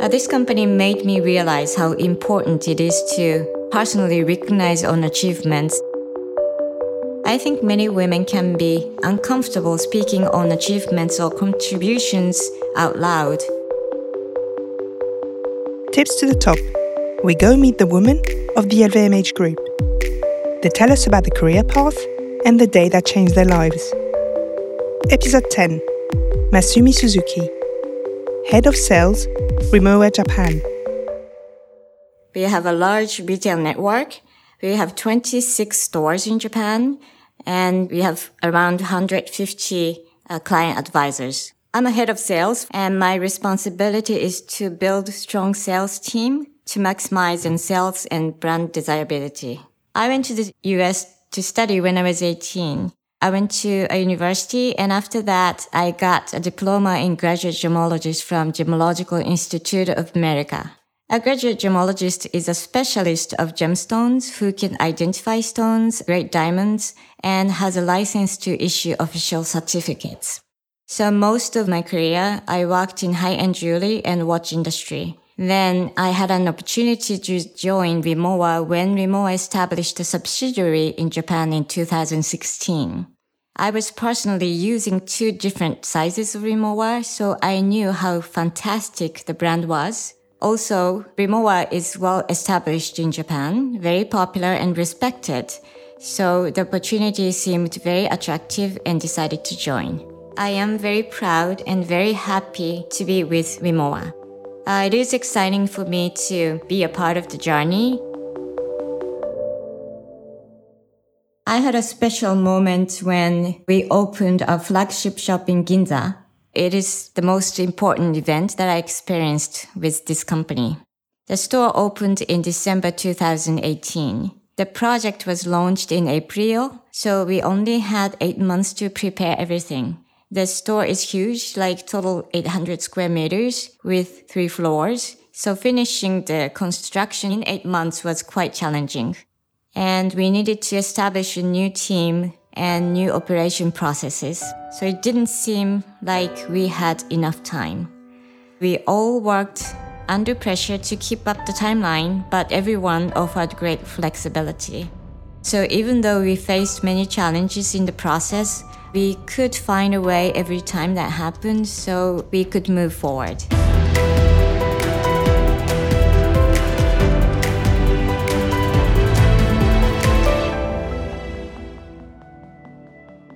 Uh, this company made me realize how important it is to personally recognize own achievements. I think many women can be uncomfortable speaking on achievements or contributions out loud. Tips to the top. We go meet the women of the LVMH group. They tell us about the career path and the day that changed their lives. Episode 10 Masumi Suzuki, Head of Sales, Rimowa Japan. We have a large retail network. We have 26 stores in Japan and we have around 150 uh, client advisors. I'm a head of sales and my responsibility is to build strong sales team to maximize in sales and brand desirability. I went to the US to study when I was 18. I went to a university and after that I got a diploma in graduate gemologist from Gemological Institute of America. A graduate gemologist is a specialist of gemstones who can identify stones, grade diamonds, and has a license to issue official certificates. So most of my career, I worked in high-end jewelry and watch industry. Then I had an opportunity to join Rimowa when Rimowa established a subsidiary in Japan in 2016. I was personally using two different sizes of Rimowa, so I knew how fantastic the brand was. Also, Rimowa is well established in Japan, very popular and respected. So the opportunity seemed very attractive and decided to join. I am very proud and very happy to be with Rimowa. Uh, it is exciting for me to be a part of the journey. I had a special moment when we opened our flagship shop in Ginza. It is the most important event that I experienced with this company. The store opened in December 2018. The project was launched in April, so we only had eight months to prepare everything. The store is huge, like total 800 square meters with three floors. So finishing the construction in eight months was quite challenging. And we needed to establish a new team and new operation processes. So it didn't seem like we had enough time. We all worked under pressure to keep up the timeline, but everyone offered great flexibility. So even though we faced many challenges in the process, we could find a way every time that happened so we could move forward.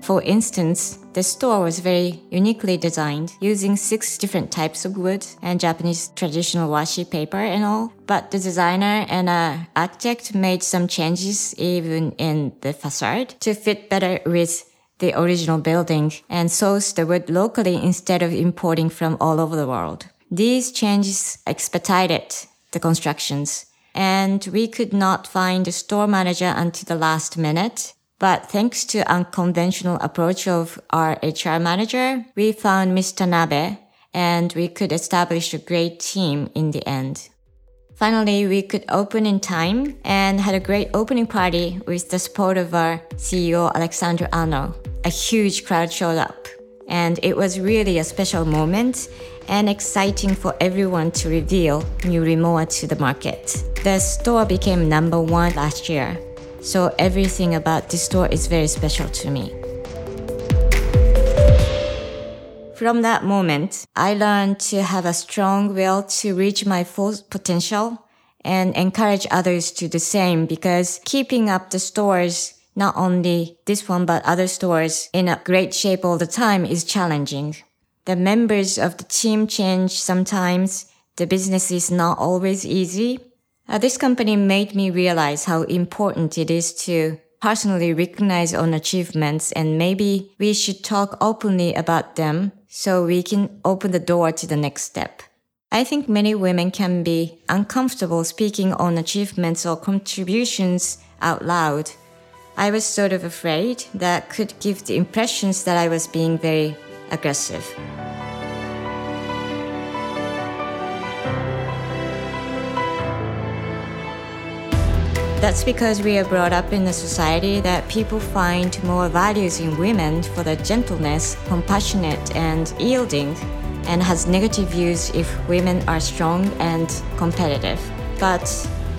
For instance, the store was very uniquely designed, using six different types of wood and Japanese traditional washi paper and all. But the designer and uh, architect made some changes even in the facade to fit better with the original building and source the wood locally instead of importing from all over the world. These changes expedited the constructions and we could not find a store manager until the last minute. But thanks to unconventional approach of our HR manager, we found Mr. Nabe and we could establish a great team in the end. Finally, we could open in time and had a great opening party with the support of our CEO, Alexandre Arnault a huge crowd showed up. And it was really a special moment and exciting for everyone to reveal new Rimowa to the market. The store became number one last year, so everything about this store is very special to me. From that moment, I learned to have a strong will to reach my full potential and encourage others to do the same because keeping up the stores not only this one, but other stores in a great shape all the time is challenging. The members of the team change sometimes. The business is not always easy. Uh, this company made me realize how important it is to personally recognize own achievements and maybe we should talk openly about them so we can open the door to the next step. I think many women can be uncomfortable speaking on achievements or contributions out loud. I was sort of afraid that could give the impressions that I was being very aggressive. That's because we are brought up in a society that people find more values in women for their gentleness, compassionate, and yielding, and has negative views if women are strong and competitive. But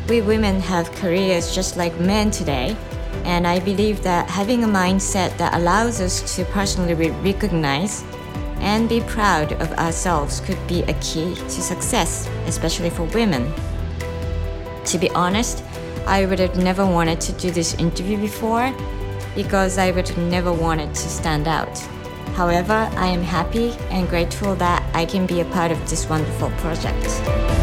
we women have careers just like men today, and I believe that having a mindset that allows us to personally re- recognize and be proud of ourselves could be a key to success, especially for women. To be honest, I would have never wanted to do this interview before because I would have never wanted to stand out. However, I am happy and grateful that I can be a part of this wonderful project.